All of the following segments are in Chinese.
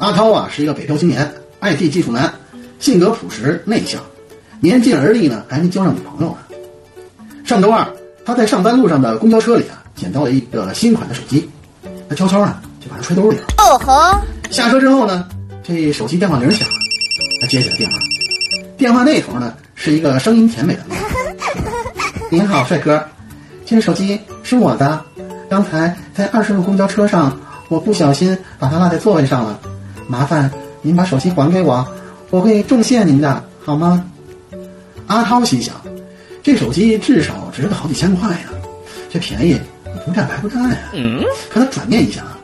阿涛啊是一个北漂青年，IT 技术男，性格朴实内向，年近而立呢，还没交上女朋友呢。上周二，他在上班路上的公交车里啊，捡到了一个新款的手机，他悄悄呢就把它揣兜里了。哦吼！下车之后呢，这手机电话铃响了，他接起了电话，电话那头呢是一个声音甜美的妹子。您好，帅哥，这个手机是我的，刚才在二十路公交车上，我不小心把它落在座位上了。麻烦您把手机还给我，我会重谢您的，好吗？阿涛心想，这手机至少值个好几千块呢，这便宜不占白不占呀。可他转念一想啊，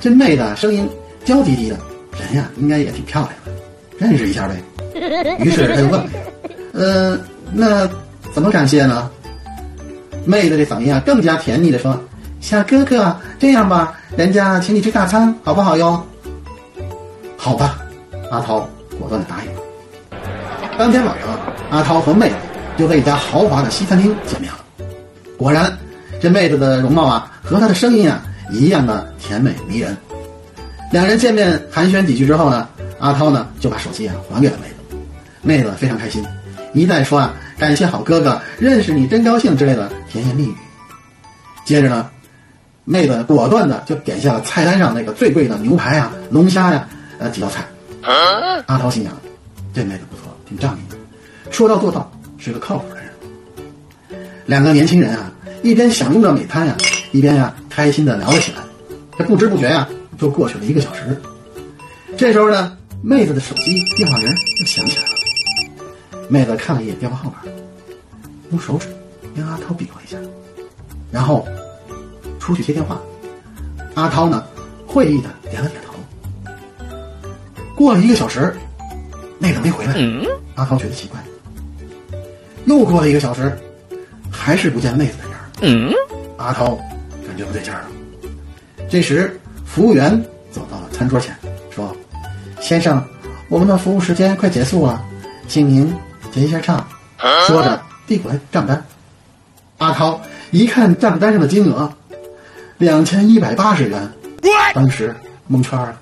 这妹子声音娇滴滴的，人呀应该也挺漂亮的，认识一下呗。于是他就问：“呃，那怎么感谢呢？”妹子这嗓音啊更加甜腻的说：“小哥哥，这样吧，人家请你吃大餐，好不好哟？”好吧，阿涛果断的答应。当天晚上，阿涛和妹子就在一家豪华的西餐厅见面了。果然，这妹子的容貌啊和她的声音啊一样的甜美迷人。两人见面寒暄几句之后呢，阿涛呢就把手机啊还给了妹子。妹子非常开心，一再说啊感谢好哥哥，认识你真高兴之类的甜言蜜语。接着呢，妹子果断的就点下了菜单上那个最贵的牛排啊、龙虾呀。呃，几道菜，阿涛心想，这妹子不错，挺仗义的，说到做到，是个靠谱的人。两个年轻人啊，一边享用着美餐呀，一边呀开心的聊了起来。这不知不觉呀，就过去了一个小时。这时候呢，妹子的手机电话铃又响起来了。妹子看了一眼电话号码，用手指跟阿涛比划一下，然后出去接电话。阿涛呢，会意的点了点头。过了一个小时，妹子没回来，阿涛觉得奇怪。又过了一个小时，还是不见妹子的影儿，阿涛感觉不对劲儿了。这时，服务员走到了餐桌前，说：“先生，我们的服务时间快结束了，请您结一下账。”说着递过来账单。阿涛一看账单上的金额，两千一百八十元，当时蒙圈了。